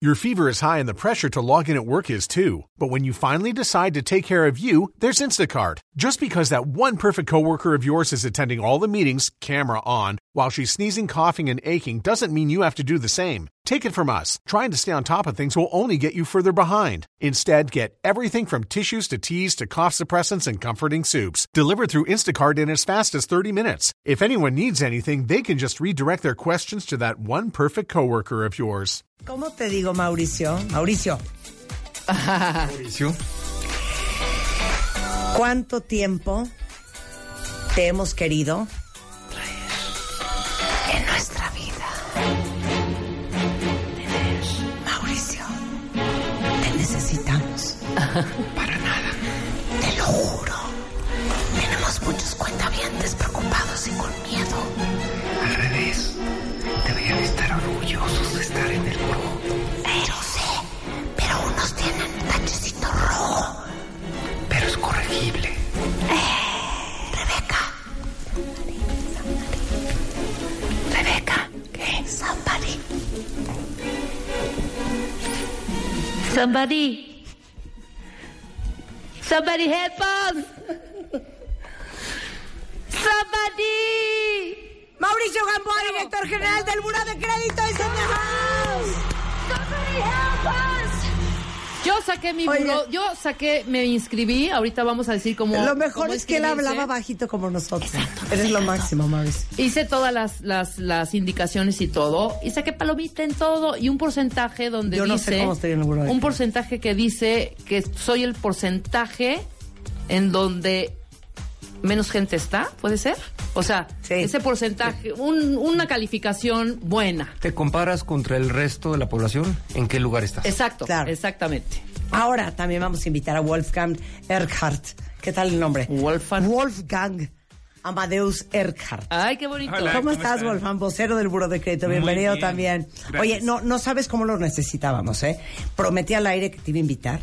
Your fever is high and the pressure to log in at work is too. But when you finally decide to take care of you, there's Instacart. Just because that one perfect coworker of yours is attending all the meetings, camera on, while she's sneezing, coughing, and aching doesn't mean you have to do the same. Take it from us. Trying to stay on top of things will only get you further behind. Instead, get everything from tissues to teas to cough suppressants and comforting soups delivered through Instacart in as fast as 30 minutes. If anyone needs anything, they can just redirect their questions to that one perfect coworker of yours. ¿Cómo te digo, Mauricio? Mauricio, Mauricio. ¿cuánto tiempo te hemos querido Para nada. Te lo juro. Tenemos muchos cuentavientes preocupados y con miedo. Al revés. Deberían estar orgullosos de estar en el grupo. Pero sé, pero unos tienen tachecito rojo. Pero es corregible. Rebeca. Rebeca. ¿Qué? Somebody. Somebody. Somebody help us. Somebody. Mauricio Gamboa, director general del Buró de Crédito is in the house. Somebody help us. Yo saqué mi Oye. buró, yo saqué, me inscribí, ahorita vamos a decir cómo. Lo mejor cómo es que él hablaba bajito como nosotros. Eres lo máximo, Mauricio. Hice todas las, las, las indicaciones y todo, y saqué palomita en todo, y un porcentaje donde Yo no dice... sé cómo estoy en el buró Un porcentaje que dice que soy el porcentaje en donde menos gente está, ¿puede ser? O sea, Sí. ese porcentaje, un- una calificación buena. ¿Te comparas contra el resto de la población? ¿En qué lugar estás? Exacto, Claro. exactamente. Ahora también vamos a invitar a Wolfgang Erkhardt. ¿Qué tal el nombre? Wolfgang. Wolfgang Amadeus Erkhardt. Ay, qué bonito. Hola. ¿Cómo, ¿cómo estás, están? Wolfgang? Vocero del Buró de Crédito. Bienvenido bien. también. Gracias. Oye, no, no sabes cómo lo necesitábamos, ¿eh? Prometí al aire que te iba a invitar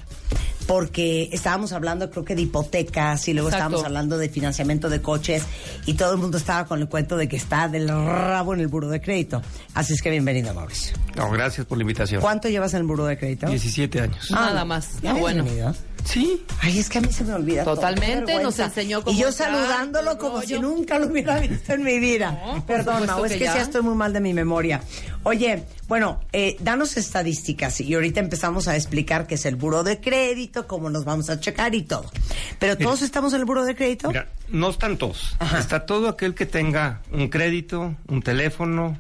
porque estábamos hablando, creo que de hipotecas y luego Exacto. estábamos hablando de financiamiento de coches y todo el mundo estaba con el cuento de que está del rabo en el Buró de Crédito. Así es que bienvenido, Mauricio. No, gracias por la invitación. ¿Cuánto llevas en el Buró de Crédito? 17 años. Nada más. ¿Ya Ah, habías bueno. Sí. Ay, es que a mí se me olvida. Totalmente, nos enseñó cómo Y yo entrar, saludándolo como rollo. si nunca lo hubiera visto en mi vida. No, Perdón, Mau, es que que ya. estoy muy mal de mi memoria. Oye, bueno, eh, danos estadísticas y ahorita empezamos a explicar qué es el buro de crédito, cómo nos vamos a checar y todo. Pero todos estamos en el buro de crédito. Mira, no están todos. Ajá. Está todo aquel que tenga un crédito, un teléfono,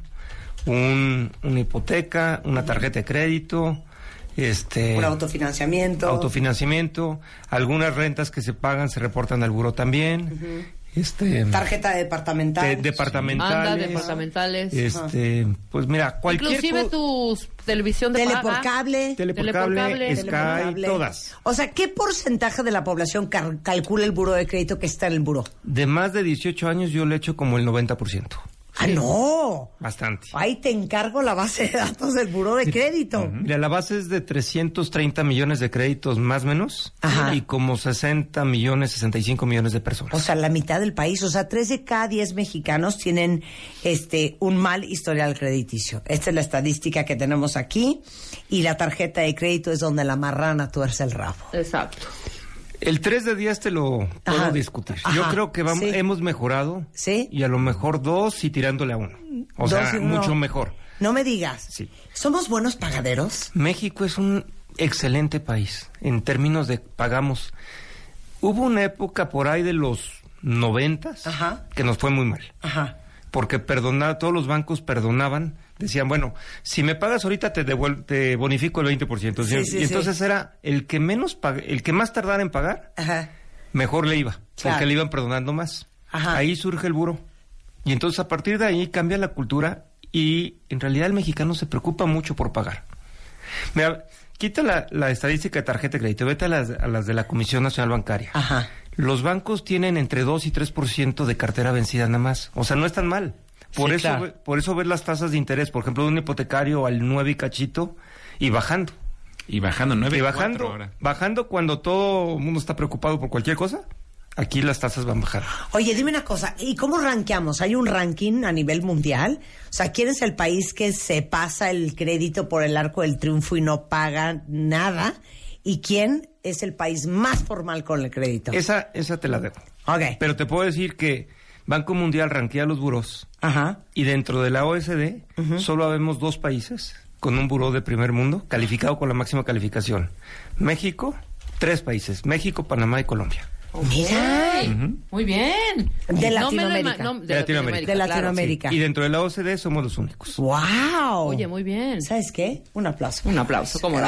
un, una hipoteca, una tarjeta de crédito, este, Un autofinanciamiento. autofinanciamiento, algunas rentas que se pagan se reportan al buro también. Este, Tarjeta departamental. de- departamentales. Anda, departamentales. Este, pues mira, cualquier Inclusive tu televisión de Tele paga. por cable. Tele por cable, cable. Sky, todas. O sea, ¿qué porcentaje de la población cal- calcula el buro de crédito que está en el buro? De más de 18 años yo le echo como el 90%. ¡Ah, no! Bastante. Ahí te encargo la base de datos del buro de crédito. Mira, la base es de 330 millones de créditos más o menos Ajá. y como 60 millones, 65 millones de personas. O sea, la mitad del país, o sea, tres de cada diez mexicanos tienen este un mal historial crediticio. Esta es la estadística que tenemos aquí y la tarjeta de crédito es donde la marrana tuerce el rabo. Exacto. El 3 de 10 te lo puedo Ajá. discutir. Ajá. Yo creo que vamos, Sí. hemos mejorado Sí. y a lo mejor dos y tirándole a uno. O Dos sea, uno. mucho mejor. No me digas. Sí. ¿Somos buenos pagaderos? México es un excelente país en términos de pagamos. Hubo una época por ahí de los noventas que nos fue muy mal. Ajá. porque perdonaba, todos los bancos perdonaban, decían, bueno, si me pagas ahorita te devuel- te bonifico el 20%. Sí, y entonces sí. era el que menos pag- el que más tardara en pagar, Ajá. mejor le iba, Claro. porque le iban perdonando más. Ajá. Ahí surge el buro. Y entonces a partir de ahí cambia la cultura y en realidad el mexicano se preocupa mucho por pagar. Mira, quita la, la estadística de tarjeta de crédito, vete a las, a las de la Comisión Nacional Bancaria. Ajá. Los bancos tienen entre 2 y 3% de cartera vencida nada más. O sea, no es tan mal. Por, Sí, eso, claro. por eso ves las tasas de interés, por ejemplo, de un hipotecario al 9 y cachito y bajando. Y bajando nueve y cuatro bajando, ahora. bajando cuando todo el mundo está preocupado por cualquier cosa. aquí las tasas van a bajar. Oye, dime una cosa, ¿y cómo rankeamos? ¿Hay un ranking a nivel mundial? O sea, ¿quién es el país que se pasa el crédito por el arco del triunfo y no paga nada? ¿Y quién es el país más formal con el crédito? Esa, esa te la dejo. Ok. Pero te puedo decir que Banco Mundial ranquea los buros Ajá. y dentro de la OSD solo habemos dos países con un buró de primer mundo calificado con la máxima calificación. México, tres países, México, Panamá y Colombia. Mira. Muy bien. De Latinoamérica. no, De Latinoamérica. De claro. Latinoamérica. Y dentro de la OCDE somos los únicos. ¡Wow! Oye, muy bien. ¿Sabes qué? Un aplauso. Un aplauso, ¿cómo no?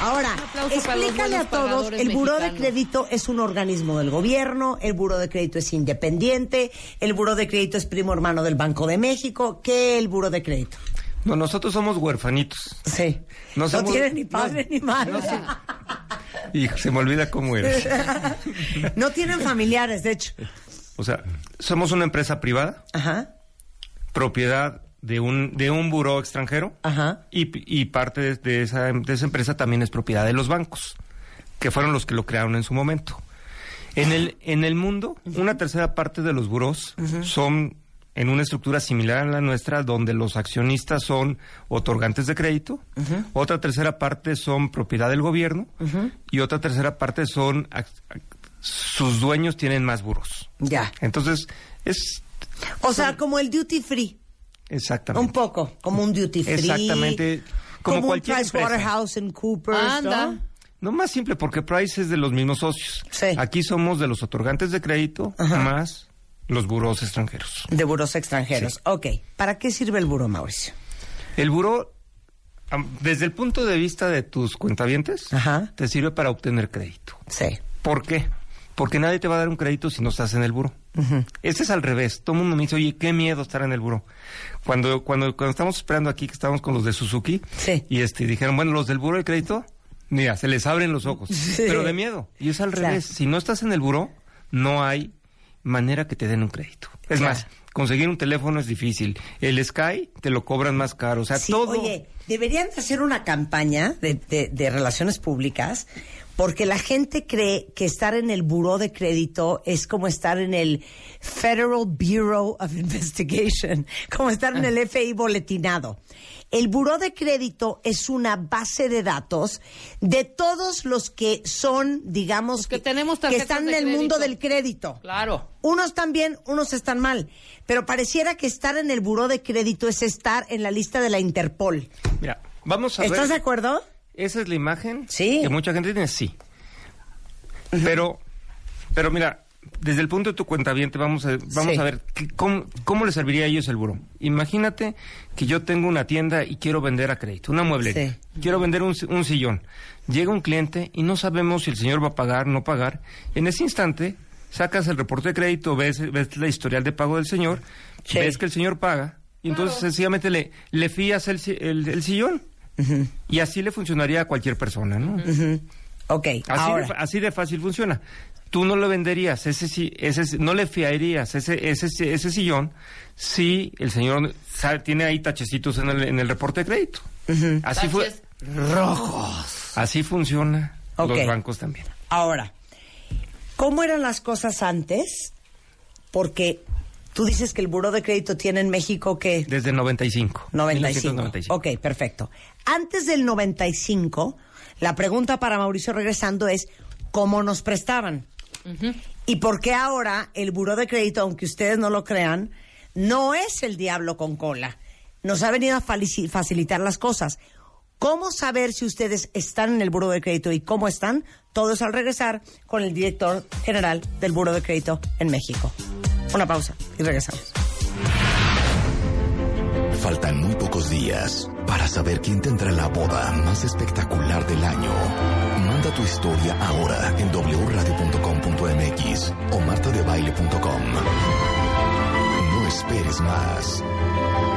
Ahora, explícale a todos, el Buró de. Crédito es un organismo del gobierno, el Buró de Crédito es independiente, el Buró de Crédito es primo hermano del Banco de México, ¿qué el Buró de Crédito? No, nosotros somos huerfanitos. Sí. No, No somos- tiene ni padre no, ni madre. no sé. Y se me olvida cómo eres. No tienen familiares, de hecho. O sea, somos una empresa privada, Ajá, propiedad de un, de un buró extranjero. ajá. Y, y parte de, de esa, de esa empresa también es propiedad de los bancos, que fueron los que lo crearon en su momento. En el, en el mundo, una tercera parte de los buros son en una estructura similar a la nuestra, donde los accionistas son otorgantes de crédito, otra tercera parte son propiedad del gobierno y otra tercera parte son sus dueños tienen más buros. Ya. Entonces, es O sea, como el duty free. Exactamente. Un poco, como un duty free. Exactamente, como Como, cualquier un empresa. PricewaterhouseCoopers, Anda. ¿no? No más simple, porque Price es de los mismos socios. Sí. Aquí somos de los otorgantes de crédito más los buros extranjeros. De buros extranjeros. Ok. ¿Para qué sirve el buró, Mauricio? El buró, desde el punto de vista de tus cuentavientes, Ajá. te sirve para obtener crédito. Sí. ¿Por qué? Porque nadie te va a dar un crédito si no estás en el buró. Este es al revés. Todo el mundo me dice, oye, qué miedo estar en el buró. Cuando, cuando, cuando estamos esperando aquí, que estábamos con los de Suzuki, Sí. y este, dijeron, bueno, los del buró de crédito, mira, se les abren los ojos. Pero de miedo. Y es al Claro. revés. Si no estás en el buró, no hay manera que te den un crédito. Es Claro. más, conseguir un teléfono es difícil. El Sky te lo cobran más caro. O sea, Sí, todo. Oye, deberían de hacer una campaña de, de- de relaciones públicas porque la gente cree que estar en el buró de crédito es como estar en el Federal Bureau of Investigation, como estar en el FBI boletinado. El buró de crédito es una base de datos de todos los que son, digamos, Los que que, tenemos que tarjetas están en el mundo del crédito. Claro. Unos están bien, unos están mal. Pero pareciera que estar en el buró de crédito es estar en la lista de la Interpol. Mira, vamos a ¿Estás ver. de acuerdo? Esa es la imagen Sí. que mucha gente tiene, sí. Pero, pero mira, desde el punto de tu cuenta vamos a, vamos Sí. a ver qué- cómo, cómo le serviría a ellos el buró. Imagínate que yo tengo una tienda y quiero vender a crédito, una mueblería. Sí. Quiero vender un, un sillón. Llega un cliente y no sabemos si el señor va a pagar o no pagar. En ese instante, sacas el reporte de crédito, ves, ves la historial de pago del señor, Sí. ves que el señor paga, y entonces sencillamente le, le fías el, si- el- el sillón. Y así le funcionaría a cualquier persona, ¿no? Ok, Así, ahora. de, así de fácil funciona. Tú no lo venderías, ese, ese, no le fiarías ese, ese, ese sillón si el señor sabe- tiene ahí tachecitos en el, en el reporte de crédito. Así fue. Taches. Así funciona los bancos también. Ahora, ¿cómo eran las cosas antes? Porque tú dices que el buró de crédito tiene en México que... Desde 95. 95. 1995. Ok, perfecto. Antes del 95, la pregunta para Mauricio regresando es, ¿cómo nos prestaban? ¿Y por qué ahora el buró de crédito, aunque ustedes no lo crean, no es el diablo con cola? Nos ha venido a facilitar las cosas. ¿Cómo saber si ustedes están en el buró de crédito y cómo están? Todo es al regresar con el director general del buró de crédito en México. Una pausa y regresamos. Faltan muy pocos días para saber quién tendrá la boda más espectacular del año. Manda tu historia ahora en wradio.com.mx o martadebaile.com. No esperes más.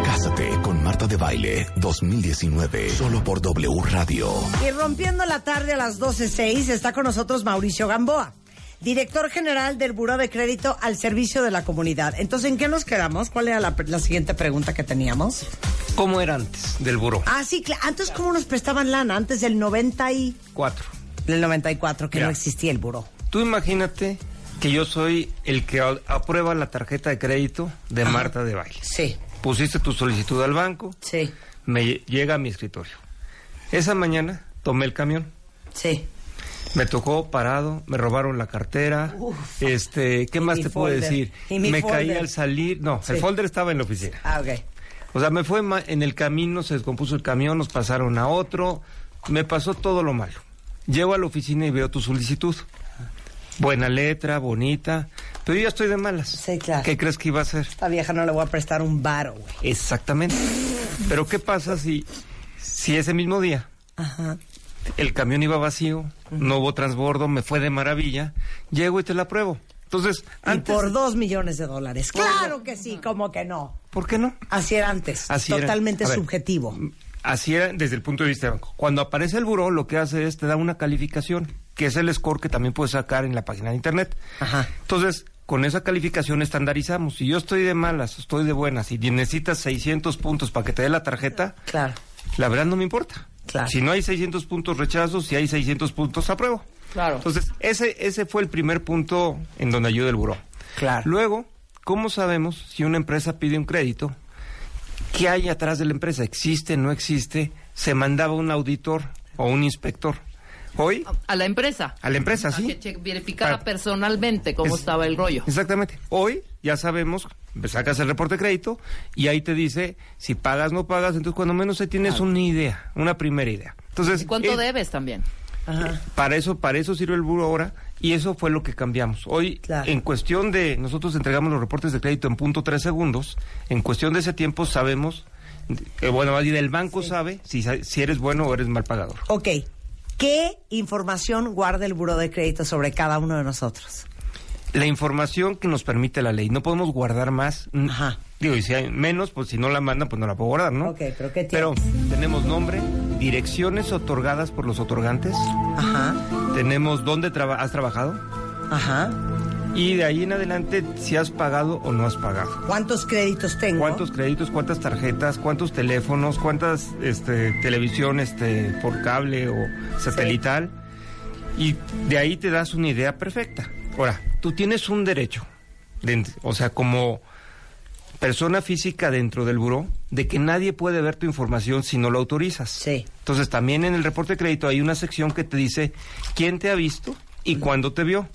Cásate con Marta de Baile 2019, solo por W Radio. Y rompiendo la tarde a las 12.06 está con nosotros Mauricio Gamboa, director general del Buró de Crédito al servicio de la comunidad. Entonces, ¿en qué nos quedamos? ¿Cuál era la, la siguiente pregunta que teníamos? ¿Cómo era antes del buró? Ah, sí, antes cómo nos prestaban lana, antes del 90 y... Cuatro. del 94, que Ya. no existía el buró. Tú imagínate que yo soy el que aprueba la tarjeta de crédito de Marta de Baile. Sí, Pusiste tu solicitud al banco, sí, me lle- llega a mi escritorio. Esa mañana tomé el camión. sí. Me tocó parado, me robaron la cartera, este, ¿qué más te puedo decir? Me caí al salir, no, Sí. el folder estaba en la oficina. Ah, ok. O sea, me fue en el camino, se descompuso el camión, nos pasaron a otro, me pasó todo lo malo. Llego a la oficina y veo tu solicitud. Buena letra, bonita, pero yo ya estoy de malas. Sí, claro. ¿Qué crees que iba a hacer? Esta vieja no le voy a prestar un varo, güey. Exactamente. Pero ¿qué pasa si, si ese mismo día Ajá. El camión iba vacío, no hubo transbordo, me fue de maravilla, llego y te la pruebo? Entonces, Y por dos millones de dólares. Claro que sí, como que no. ¿por qué no? Así era antes. Así. Totalmente ver, subjetivo. Así era desde el punto de vista de banco. Cuando aparece el buró, lo que hace es te da una calificación, que es el score que también puedes sacar en la página de internet. Ajá. Entonces, con esa calificación estandarizamos. Si yo estoy de malas, estoy de buenas, y necesitas 600 puntos para que te dé la tarjeta, Claro. la verdad no me importa. Claro. Si no hay 600 puntos rechazo, si hay 600 puntos apruebo. Claro. Entonces, ese, ese fue el primer punto en donde ayuda el buró. Claro. Luego, ¿cómo sabemos si una empresa pide un crédito? ¿Qué hay atrás de la empresa? ¿Existe, no existe? ¿Se mandaba un auditor o un inspector? Hoy, a la empresa. a la empresa, A sí. que che- verificara personalmente cómo Es- estaba el rollo. Exactamente. Hoy ya sabemos, sacas el reporte de crédito y ahí te dice si pagas no pagas, entonces cuando menos se tienes una idea, una primera idea. Entonces, ¿Y cuánto eh, debes también? Ajá. Para eso, para eso sirve el buro ahora y eso fue lo que cambiamos. Hoy, Claro. en cuestión de, nosotros entregamos los reportes de crédito en punto tres segundos, en cuestión de ese tiempo sabemos, eh, bueno, más bien el banco sabe si, sa- si eres bueno o eres mal pagador. Ok. ¿Qué información guarda el Buró de Crédito sobre cada uno de nosotros? La información que nos permite la ley, no podemos guardar más. Ajá. Digo, y si hay menos, pues si no la mandan, pues no la puedo guardar, ¿no? Ok, pero ¿qué Pero tenemos nombre, direcciones otorgadas por los otorgantes, Ajá. tenemos dónde traba- has trabajado Ajá. y de ahí en adelante si has pagado o no has pagado. ¿Cuántos créditos tengo? ¿Cuántos créditos, cuántas tarjetas, cuántos teléfonos, cuántas este, televisión este, por cable o satelital? Y de ahí te das una idea perfecta. Ahora, tú tienes un derecho, de- o sea, como persona física dentro del buró, de que nadie puede ver tu información si no lo autorizas. Sí. Entonces, también en el reporte de crédito hay una sección que te dice quién te ha visto y cuándo te vio.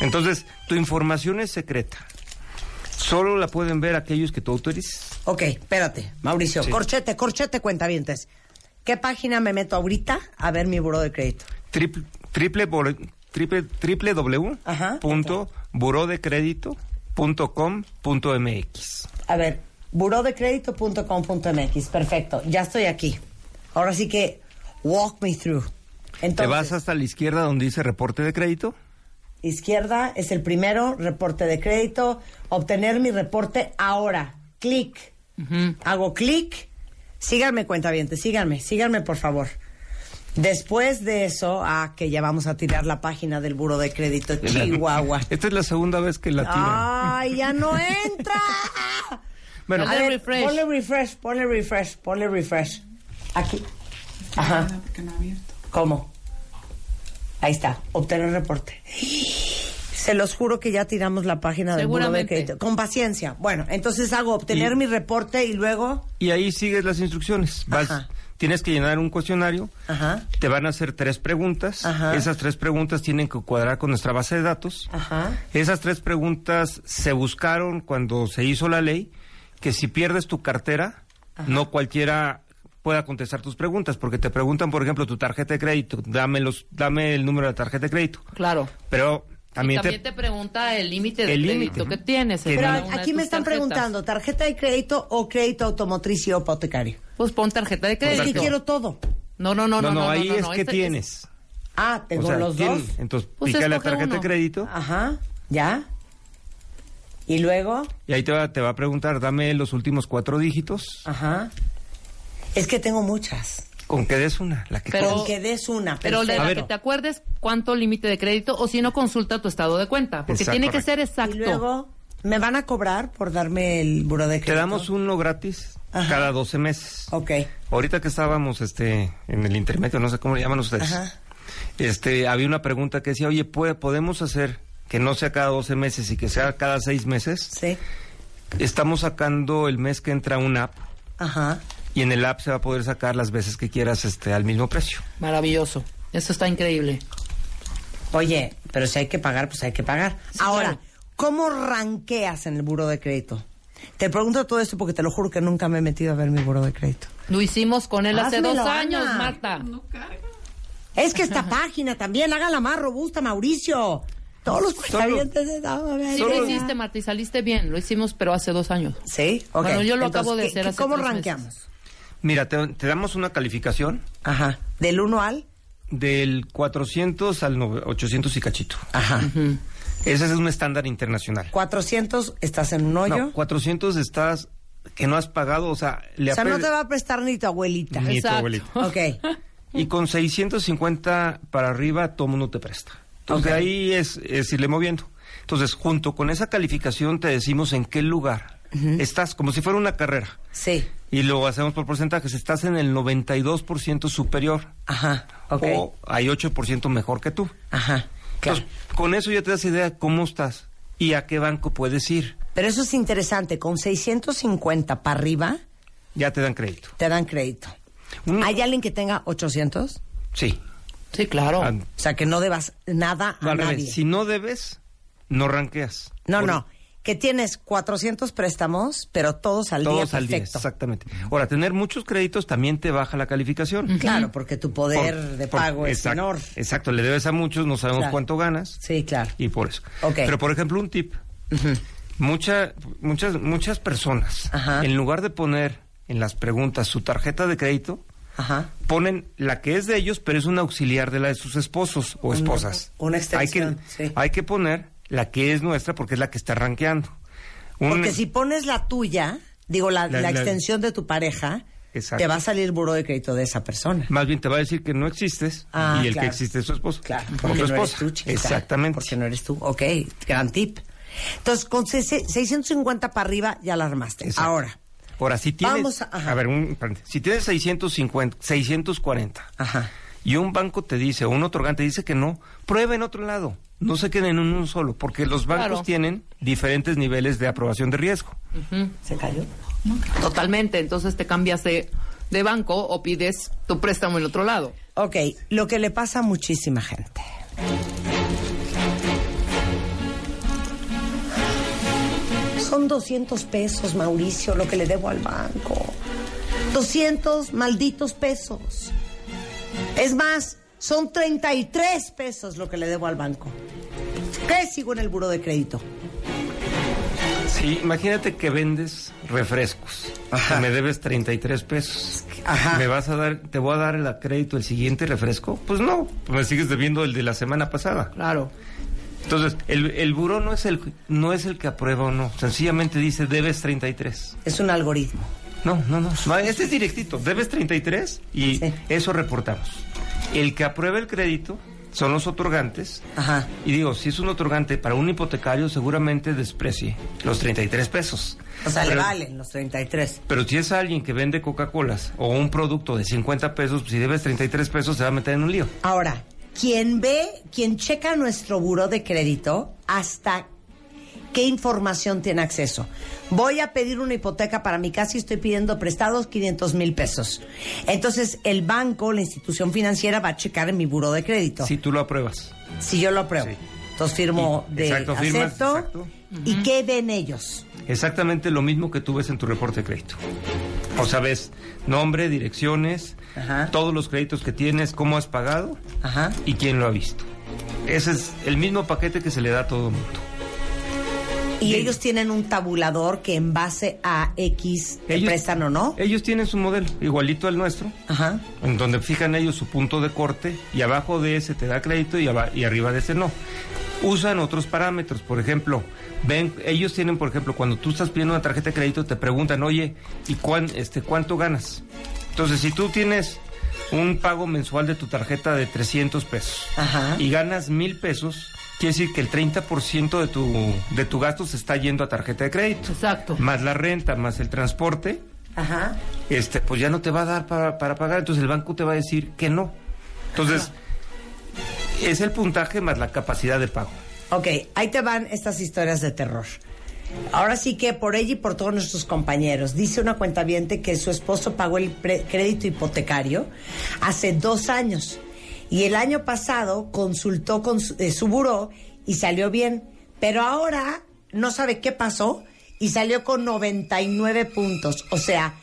Entonces, tu información es secreta. Solo la pueden ver aquellos que tú autorices. Ok, espérate, Mauricio. Sí. Corchete, corchete, cuentavientes. ¿Qué página me meto ahorita a ver mi Buró de Crédito? Triple, triple, triple, triple w Ajá. punto burodecredito.com.mx. A ver, burodecredito.com.mx. Perfecto, ya estoy aquí. Ahora sí que walk me through. Entonces, Te vas hasta la izquierda donde dice reporte de crédito. izquierda es el primero, reporte de crédito, obtener mi reporte ahora. Clic. Hago clic. Síganme, cuentavientes, síganme, síganme, por favor. Después de eso, ah, que ya vamos a tirar la página del Buro de Crédito Chihuahua. Esta es la segunda vez que la tiran. ¡Ay, ya no entra! bueno, A Ponle ver, refresh. Ponle refresh, ponle refresh, ponle refresh. Aquí. Ajá. ¿Cómo? Ahí está, obtener reporte. Se los juro que ya tiramos la página del Buro de Seguramente. Crédito. Con paciencia. Bueno, entonces hago obtener Y- mi reporte y luego... y ahí sigues las instrucciones. Vas, Ajá. Tienes que llenar un cuestionario. Ajá. Te van a hacer tres preguntas. Ajá. Esas tres preguntas tienen que cuadrar con nuestra base de datos. Ajá. Esas tres preguntas se buscaron cuando se hizo la ley, que si pierdes tu cartera, no cualquiera pueda contestar tus preguntas, porque te preguntan, por ejemplo, tu tarjeta de crédito, dame, los, dame el número de la tarjeta de crédito. Claro. Pero también, y también te, pregunta el límite de El crédito límite. que tienes. Pero aquí me están tarjetas. preguntando, ¿tarjeta de crédito o crédito automotriz y hipotecario? Pues pon tarjeta de Es crédito. que quiero todo. No, no, no, No, no. no, ahí no, es no, que este- tienes. Ah, tengo O sea, los dos. Entonces, Pues pica la tarjeta de crédito Ajá. ¿Ya? Y luego... y ahí te va, te va a preguntar, dame los últimos cuatro dígitos, Ajá. Es que tengo muchas. Con que des una, la que Pero- Con que des una. Pero de la ver. que te acuerdes cuánto límite de crédito o si no consulta tu estado de cuenta, porque Exacto, tiene que correcto. ser exacto. Y luego, ¿me van a cobrar por darme el buro de crédito? Te damos uno gratis Ajá. cada 12 meses. Ok. Ahorita que estábamos este en el intermedio, no sé cómo le llaman ustedes. Ajá. este, había una pregunta que decía, oye, ¿puede, ¿podemos hacer que no sea cada 12 meses y que sea cada 6 meses? Sí. Estamos sacando el mes que entra una app Ajá. Y en el app se va a poder sacar las veces que quieras este, al mismo precio. Maravilloso. Eso está increíble. Oye, pero si hay que pagar, pues hay que pagar. Sí, Ahora, claro. ¿cómo ranqueas en el buro de crédito? Te pregunto todo esto porque te lo juro que nunca me he metido a ver mi buro de crédito. Lo hicimos con él hace dos años, Ana. Marta. Es que esta página también, hágala más robusta, Mauricio. Todos los cuentavientes de Sí lo hiciste, Marta, y saliste bien. Lo hicimos, pero hace dos años. Sí, ok. Bueno, yo lo Entonces, acabo de ¿qué- hacer hace ¿Cómo ranqueamos? Mira, te, te damos una calificación Ajá. Del 1 al. del 400 al nove- 800 y cachito. Ajá. Ese es un estándar internacional. 400, estás en un hoyo. No, 400 estás que no has pagado, o sea, le o sea, no te va a prestar ni tu abuelita. Ni tu abuelita. Ok. Y con 650 para arriba, todo mundo te presta. Entonces, Ok. de ahí es, es irle moviendo. Entonces, junto con esa calificación, te decimos en qué lugar estás, como si fuera una carrera. Sí. Y lo hacemos por porcentajes. Estás en el 92% superior. Ajá. Ok. O hay 8% mejor que tú. Ajá. Claro. Entonces, con eso ya te das idea de cómo estás y a qué banco puedes ir. Pero eso es interesante. Con 650 para arriba, Ya te dan crédito. te dan crédito. ¿Hay alguien que tenga 800? Sí. Sí, claro. Ah, O sea, que no debas nada a al revés. nadie. Si no debes, no ranqueas. No, Por- no. Que tienes 400 préstamos, pero todos al Todos día al día, exactamente. Ahora, tener muchos créditos también te baja la calificación. Claro, porque tu poder Por- de por- pago es menor. Exacto, le debes a muchos, no sabemos Claro. cuánto ganas Sí, claro. y por eso. Pero, por ejemplo, un tip. Mucha- muchas, muchas personas, Ajá. en lugar de poner en las preguntas su tarjeta de crédito, Ajá. ponen la que es de ellos, pero es un auxiliar de la de sus esposos o esposas. una extensión, Hay que, sí. hay que poner la que es nuestra porque es la que está rankeando. Un- Porque si pones la tuya, digo, la, La- la la- extensión de tu pareja, Exacto. te va a salir el buro de crédito de esa persona. Más bien te va a decir que no existes Ah, y el claro. que existe es su esposo. Claro, o porque no eres tú, chiquita. Exactamente. Porque no eres tú. Ok, gran tip. Entonces, con se- 650 para arriba ya la armaste. Exacto. Ahora, Ahora, si tienes. Vamos a- ver, un, si tienes 650, 640 Ajá. Y un banco te dice, o un otorgante dice que no, prueba en otro lado. No se queden en uno solo, porque los bancos Claro. tienen diferentes niveles de aprobación de riesgo. ¿se cayó? Totalmente. Entonces te cambias de, de banco o pides tu préstamo en otro lado. Ok, lo que le pasa a muchísima gente. Son 200 pesos, Mauricio, lo que le debo al banco. 200 malditos pesos. Es más, son 33 pesos lo que le debo al banco. ¿Qué sigo en el buro de crédito? Sí, imagínate que vendes refrescos. Ajá. que Me debes 33 pesos. Ajá. ¿Me vas a dar, te voy a dar el crédito el siguiente refresco? Pues no, me sigues debiendo el de la semana pasada. Claro. Entonces, el, el buró no es el, no es el que aprueba o no. Sencillamente dice, debes 33. Es un algoritmo. No, no, no. No, Este es directito. Debes 33 y Sí. eso reportamos. El que aprueba el crédito son los otorgantes. Ajá. Y digo, si es un otorgante para un hipotecario, seguramente desprecie los 33 pesos. O sea, le valen los 33. Pero si es alguien que vende Coca-Colas o un producto de 50 pesos, pues si debes 33 pesos, se va a meter en un lío. Ahora, quien ve, quien checa nuestro buro de crédito, hasta qué información tiene acceso. Voy a pedir una hipoteca para mi casa y estoy pidiendo prestados 500 mil pesos. Entonces, el banco, la institución financiera va a checar en mi buro de crédito. Si tú lo apruebas. Si yo lo apruebo. Sí. Entonces firmo Y- de exacto, firmas, acepto. exacto. ¿Y qué ven ellos? Exactamente lo mismo que tú ves en tu reporte de crédito. O sea, ves nombre, direcciones, Ajá. todos los créditos que tienes, cómo has pagado Ajá. y quién lo ha visto. Ese es el mismo paquete que se le da a todo el mundo. Y ellos tienen un tabulador que en base a X te Ellos- prestan o no. Ellos tienen su modelo, igualito al nuestro, Ajá. en donde fijan ellos su punto de corte y abajo de ese te da crédito y, aba- y arriba de ese no. Usan otros parámetros, por ejemplo, ven, ellos tienen, por ejemplo, cuando tú estás pidiendo una tarjeta de crédito te preguntan, oye, ¿y cuán, este, cuánto ganas? Entonces, si tú tienes un pago mensual de tu tarjeta de 300 pesos Ajá. y ganas mil pesos, quiere decir que el 30% de tu, de tu gasto se está yendo a tarjeta de crédito. Exacto. Más la renta, más el transporte, Ajá. este, pues ya no te va a dar para, para pagar, entonces el banco te va a decir que no. Entonces, Es el puntaje más la capacidad de pago. Ok, ahí te van estas historias de terror. Ahora sí que por ella y por todos nuestros compañeros. Dice una cuentaviente que su esposo pagó el crédito hipotecario hace dos años. Y el año pasado consultó con su, eh, su buró y salió bien. Pero ahora no sabe qué pasó y salió con 99 puntos. O sea,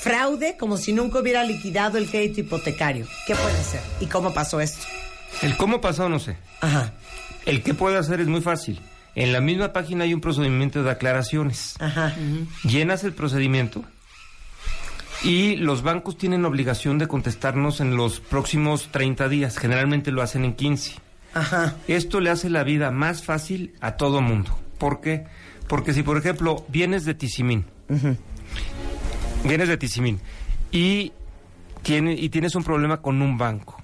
fraude como si nunca hubiera liquidado el crédito hipotecario. ¿Qué puede ser? ¿Y cómo pasó esto? El cómo pasó, no sé. Ajá, El que puede hacer es muy fácil. En la misma página hay un procedimiento de aclaraciones. ajá. Llenas el procedimiento y los bancos tienen obligación de contestarnos en los próximos 30 días. Generalmente lo hacen en 15. Ajá. Esto le hace la vida más fácil a todo mundo. ¿Por qué? Porque si, por ejemplo, vienes de Tizimín, vienes de Tizimín y, tiene, y tienes un problema con un banco,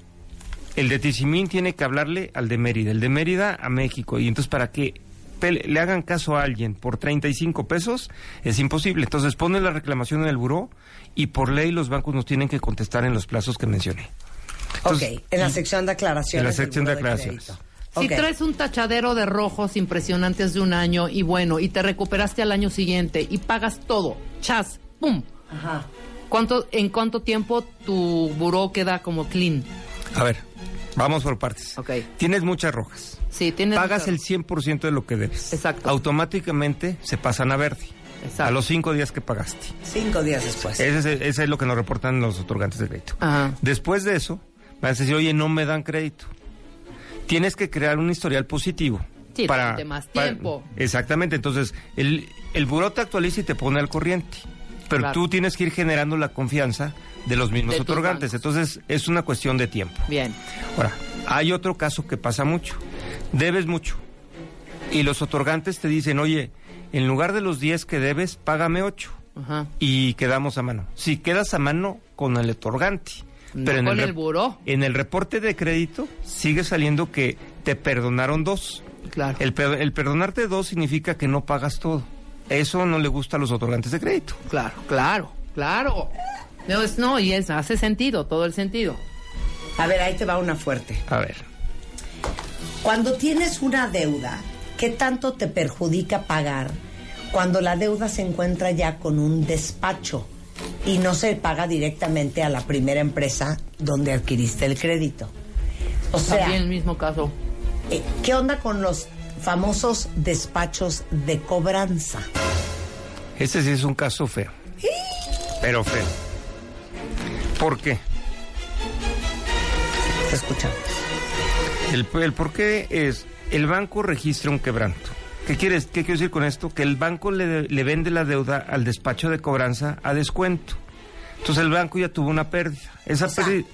el de Tizimín tiene que hablarle al de Mérida, el de Mérida a México. Y entonces, para que pele- le hagan caso a alguien por 35 pesos, es imposible. Entonces, ponen la reclamación en el buró y por ley los bancos nos tienen que contestar en los plazos que mencioné. Entonces, ok, en la sección de aclaraciones. En la sección de aclaraciones. Si traes un tachadero de rojos impresionantes de un año y bueno, y te recuperaste al año siguiente y pagas todo, chas, pum. Ajá. ¿Cuánto, ¿En cuánto tiempo tu buró queda como clean? A ver, vamos por partes. Ok. Tienes muchas rojas. Sí, tienes... Pagas mucha- el 100% de lo que debes. Exacto. Automáticamente se pasan a verde. Exacto. A los cinco días que pagaste. Cinco días después. Ese es, ese es lo que nos reportan los otorgantes de crédito. Ajá. Después de eso, vas a decir, oye, no me dan crédito. Tienes que crear un historial positivo. Sí, durante más tiempo. exactamente. Entonces, el, el buró te actualiza y te pone al corriente. Pero Claro. tú tienes que ir generando la confianza de los mismos De otorgantes. Entonces, es una cuestión de tiempo. Bien. Ahora, hay otro caso que pasa mucho. Debes mucho. Y los otorgantes te dicen, oye, en lugar de los 10 que debes, págame 8. Ajá. Y quedamos a mano. Si quedas a mano con el otorgante. No en con el rep- buró. En el reporte de crédito sigue saliendo que te perdonaron dos. Claro. El, el perdonarte dos significa que no pagas todo. Eso no le gusta a los otorgantes de crédito. Claro, claro, claro. No, es, no, y es, hace sentido, todo el sentido. A ver, ahí te va una fuerte. A ver. Cuando tienes una deuda, ¿qué tanto te perjudica pagar cuando la deuda se encuentra ya con un despacho y no se paga directamente a la primera empresa donde adquiriste el crédito? O sea, También el mismo caso. eh, ¿qué onda con los famosos despachos de cobranza? Este sí es un caso feo. Pero feo. ¿Por qué? Te escuchamos. El, el por qué es, el banco registra un quebranto. ¿Qué, quieres, ¿Qué quiero decir con esto? Que el banco le, le vende la deuda al despacho de cobranza a descuento. Entonces el banco ya tuvo una pérdida. Esa O sea, pérdida.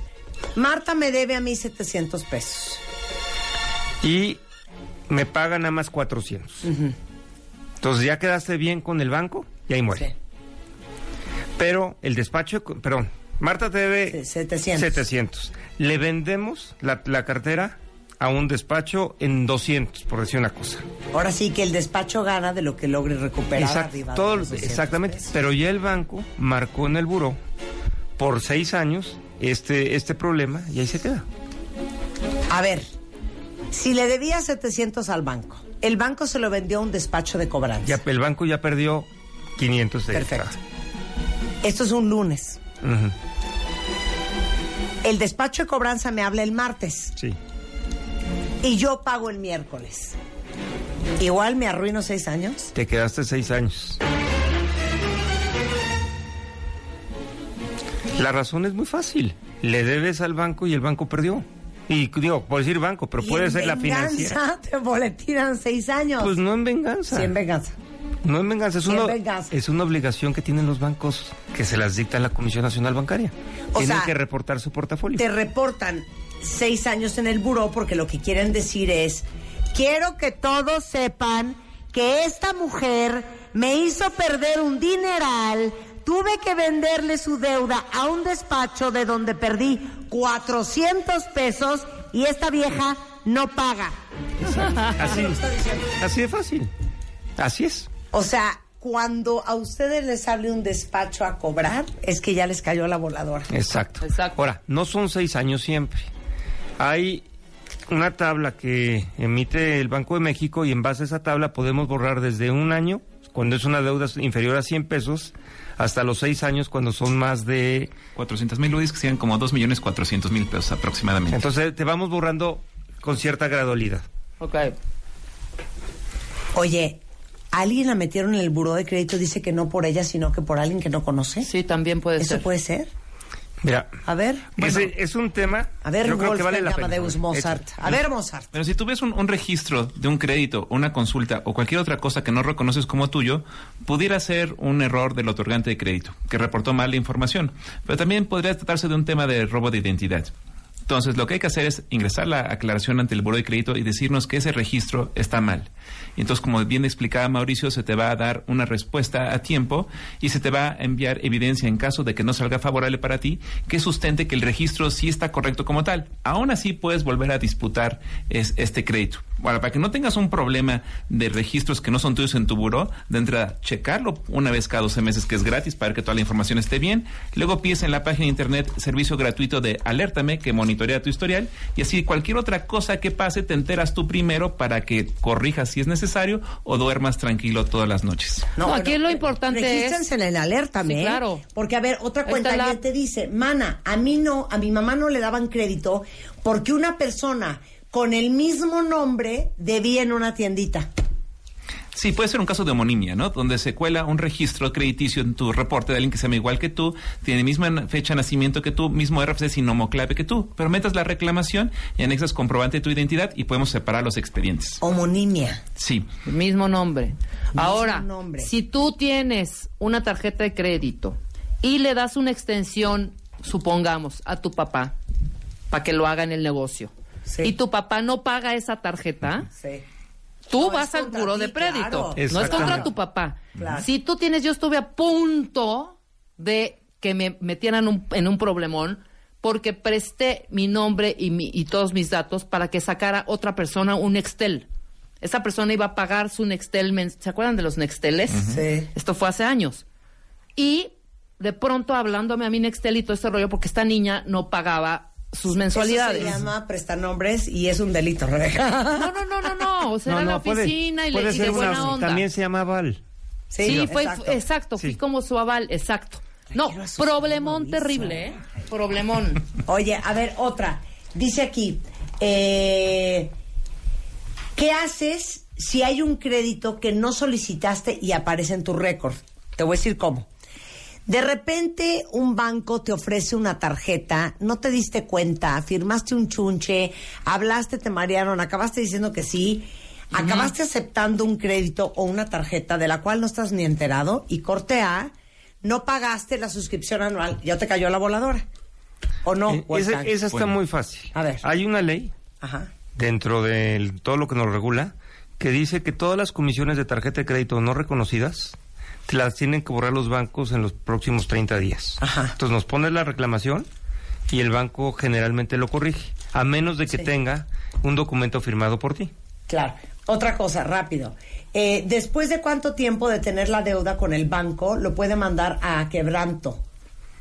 Marta me debe a mí 700 pesos. Y me pagan nada más 400. Entonces ya quedaste bien con el banco y ahí muere. Sí. Pero el despacho, de perdón, Marta te debe Sí, 700. 700. Le vendemos la, la cartera a un despacho en 200, por decir una cosa. Ahora sí que el despacho gana de lo que logre recuperar Exacto, arriba de todo- los 200 exactamente. pesos. Pero ya el banco marcó en el buró por seis años este, este problema y ahí se queda. A ver, si le debía 700 al banco, el banco se lo vendió a un despacho de cobranza. Ya, el banco ya perdió 500 de Perfecto. Esto es un lunes. El despacho de cobranza me habla el martes Sí. y yo pago el miércoles. Igual me arruino seis años. Te quedaste seis años. La razón es muy fácil. Le debes al banco y el banco perdió. Y digo, por decir banco, pero puede ser la venganza financiera. te boletinan seis años. Pues no en venganza. Sí, en venganza. No en venganza, es en una, venganza. es una obligación que tienen los bancos que se las dicta la Comisión Nacional Bancaria. O Tienen sea, que reportar su portafolio. Te reportan seis años en el buró porque lo que quieren decir es, quiero que todos sepan que esta mujer me hizo perder un dineral, tuve que venderle su deuda a un despacho de donde perdí 400 pesos y esta vieja no paga. Así, así de fácil. Así es. O sea, cuando a ustedes les sale un despacho a cobrar, es que ya les cayó la voladora. Exacto. Exacto. Ahora, no son seis años siempre. Hay, una tabla que emite el Banco de México y en base a esa tabla podemos borrar desde un año, cuando es una deuda inferior a 100 pesos, hasta los seis años cuando son más de... 400 mil UDIs que sean como 2 millones 400 mil pesos aproximadamente. Entonces te vamos borrando con cierta gradualidad. Ok. Oye, ¿alguien la metieron en el buró de crédito? Dice que no por ella, sino que por alguien que no conoce. Sí, también puede ¿Eso ser. puede ser? Mira, A ver. es un tema... A ver, yo creo que vale la pena. Mozart. A ver, Mozart. Pero si tú ves un, un registro de un crédito, una consulta o cualquier otra cosa que no reconoces como tuyo, pudiera ser un error del otorgante de crédito, que reportó mal la información. Pero también podría tratarse de un tema de robo de identidad. Entonces, lo que hay que hacer es ingresar la aclaración ante el Buró de Crédito y decirnos que ese registro está mal. Y entonces, como bien explicaba Mauricio, se te va a dar una respuesta a tiempo y se te va a enviar evidencia en caso de que no salga favorable para ti, que sustente que el registro sí está correcto como tal. Aún así, puedes volver a disputar es- este crédito. Bueno, para que no tengas un problema de registros que no son tuyos en tu buró, de entrada, checarlo una vez cada 12 meses, que es gratis, para que toda la información esté bien. Luego pides en la página de internet servicio gratuito de Alértame, que monitorea tu historial. Y así cualquier otra cosa que pase, te enteras tú primero para que corrijas si es necesario o duermas tranquilo todas las noches. No, aquí lo importante es- en el alerta, Sí, ¿eh? claro. Porque, a ver, otra cuenta la- te dice, mana, a mí no, a mi mamá no le daban crédito porque una persona con el mismo nombre debía en una tiendita. Sí, puede ser un caso de homonimia, ¿no? Donde se cuela un registro crediticio en tu reporte de alguien que se llama igual que tú, tiene misma fecha de nacimiento que tú, mismo RFC sin homoclave que tú. Pero metas la reclamación y anexas comprobante de tu identidad y podemos separar los expedientes. Homonimia. Sí. Mismo nombre. Ahora, nombre. si tú tienes una tarjeta de crédito y le das una extensión, supongamos, a tu papá, para que lo haga en el negocio, Sí. y tu papá no paga esa tarjeta, Sí. Tú No, vas al buro ti, de crédito. claro. No es contra tu papá. Claro. Si tú tienes, yo estuve a punto de que me metieran un- en un problemón porque presté mi nombre y, mi- y todos mis datos para que sacara otra persona un Nextel. Esa persona iba a pagar su Nextel. ¿Se acuerdan de los Nexteles? Sí. Esto fue hace años. Y de pronto hablándome a mi Nextel y todo este rollo porque esta niña no pagaba sus mensualidades. Eso se llama prestanombres y es un delito, Rebeca. No, no, no, no, no. O sea, No, era la puede- oficina y, le- puede y de una- buena onda. También se llama Val. Sí, fue exacto. exacto, fui como su aval, exacto. No, problemón terrible, ¿eh? Problemón. Oye, a ver, otra. Dice aquí, eh, ¿qué haces si hay un crédito que no solicitaste y aparece en tu récord? Te voy a decir cómo. De repente un banco te ofrece una tarjeta, no te diste cuenta, firmaste un chunche, hablaste, te marearon, acabaste diciendo que sí, acabaste aceptando un crédito o una tarjeta de la cual no estás ni enterado y corte A, no pagaste la suscripción anual, ya te cayó la voladora. ¿O no? Eh, esa, esa está Bueno. muy fácil. A ver. Hay una ley Ajá. dentro de todo lo que nos regula que dice que todas las comisiones de tarjeta de crédito no reconocidas las tienen que borrar los bancos en los próximos 30 días. Ajá. Entonces nos pones la reclamación y el banco generalmente lo corrige, a menos de que Sí. tenga un documento firmado por ti. Claro. Otra cosa, rápido. Eh, Después de cuánto tiempo de tener la deuda con el banco, lo puede mandar a quebranto.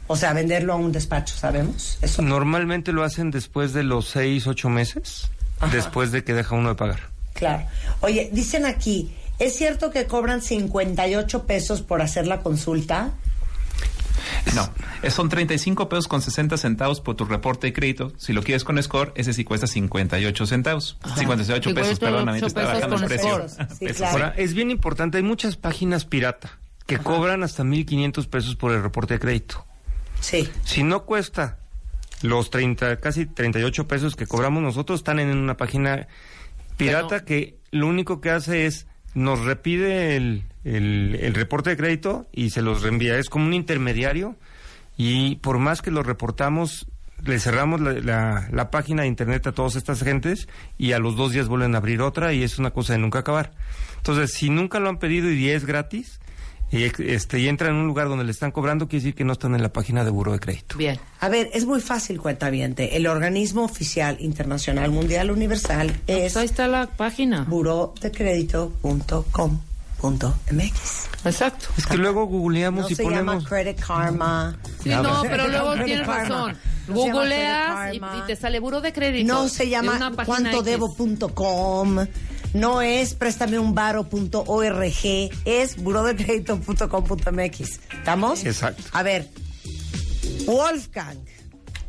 O sea, venderlo a un despacho, ¿sabemos? Eso. Normalmente lo hacen después de los 6, 8 meses, Ajá. después de que deja uno de pagar. Claro. Oye, dicen aquí, ¿es cierto que cobran 58 pesos por hacer la consulta? No, son 35 pesos con 60 centavos por tu reporte de crédito. Si lo quieres con Score, ese sí cuesta 58 centavos. 58 pesos, 58 perdón, a mí te está bajando el precio. Sí, claro. Ahora, es bien importante, hay muchas páginas pirata que cobran hasta 1.500 pesos por el reporte de crédito. Sí. Si no cuesta los 30, casi 38 pesos que cobramos nosotros, están en una página pirata Pero- que lo único que hace es nos repide el, el- reporte de crédito y se los reenvía. Es como un intermediario y por más que lo reportamos, le cerramos la, la- la página de internet a todas estas gentes y a los dos días vuelven a abrir otra y es una cosa de nunca acabar. Entonces, si nunca lo han pedido y es gratis, y, este, y entran en un lugar donde le están cobrando, quiere decir que no están en la página de buro de crédito. Bien. A ver, es muy fácil, cuentaviente. El organismo oficial internacional mundial universal Pues es ahí está la página. burodecredito.com. Exacto. Es que luego googleamos No y se ponemos... llama Credit Karma. Sí, no, pero luego Credit tienes Karma. razón. No Googleas y, te sale buro de crédito. No se llama cuantodebo.com. No es préstameunvaro.org. Es burodecredito.com.mx. ¿Estamos? Exacto. A ver, Wolfgang,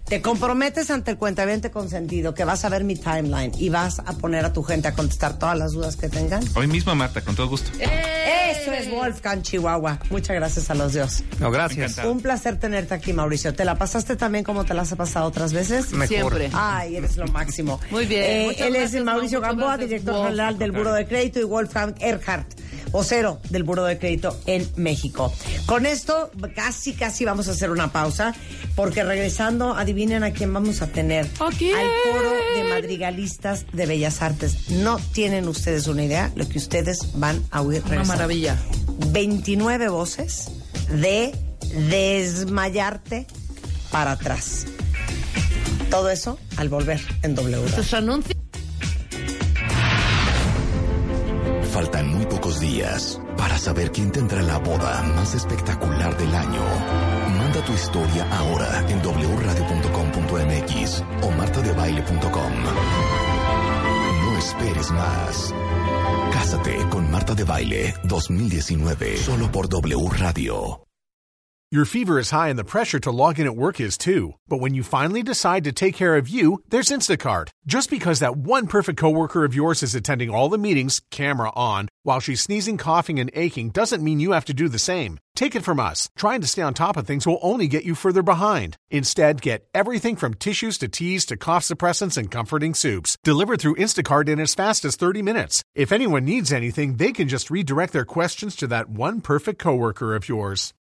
te comprometes ante el cuentaviente consentido que vas a ver mi timeline y vas a poner a tu gente a contestar todas las dudas que tengan. Hoy mismo, Marta, con todo gusto. Eso es Wolfgang Chihuahua. Muchas gracias a los dios. No, gracias. Encantado. Un placer tenerte aquí, Mauricio. ¿Te la pasaste también como te la has pasado otras veces? Mejor. Siempre. Ay, eres lo máximo. Muy bien. Eh, él es gracias, Mauricio Mau. Muchas Gamboa, gracias, director Wolf. general del Buro de Crédito, y Wolfgang Erhardt, vocero del Buro de Crédito en México. Con esto, casi, casi vamos a hacer una pausa, porque regresando, adivinen a quién vamos a tener. ¿A quién? Al Foro de Madrigalistas de Bellas Artes. No tienen ustedes una idea lo que ustedes van a oír Una regresando. maravilla. 29 voces de desmayarte para atrás. Todo eso al volver en W. Tus anuncios. Faltan muy pocos días para saber quién tendrá la boda más espectacular del año. Manda tu historia ahora en wradio.com.mx o martadebaile.com. No esperes más. Cásate con Marta de Baile 2019 solo por W Radio. Your fever is high and the pressure to log in at work is too. But when you finally decide to take care of you, there's Instacart. Just because that one perfect coworker of yours is attending all the meetings, camera on, while she's sneezing, coughing, and aching doesn't mean you have to do the same. Take it from us. Trying to stay on top of things will only get you further behind. Instead, get everything from tissues to teas to cough suppressants and comforting soups delivered through Instacart in as fast as 30 minutes. If anyone needs anything, they can just redirect their questions to that one perfect coworker of yours.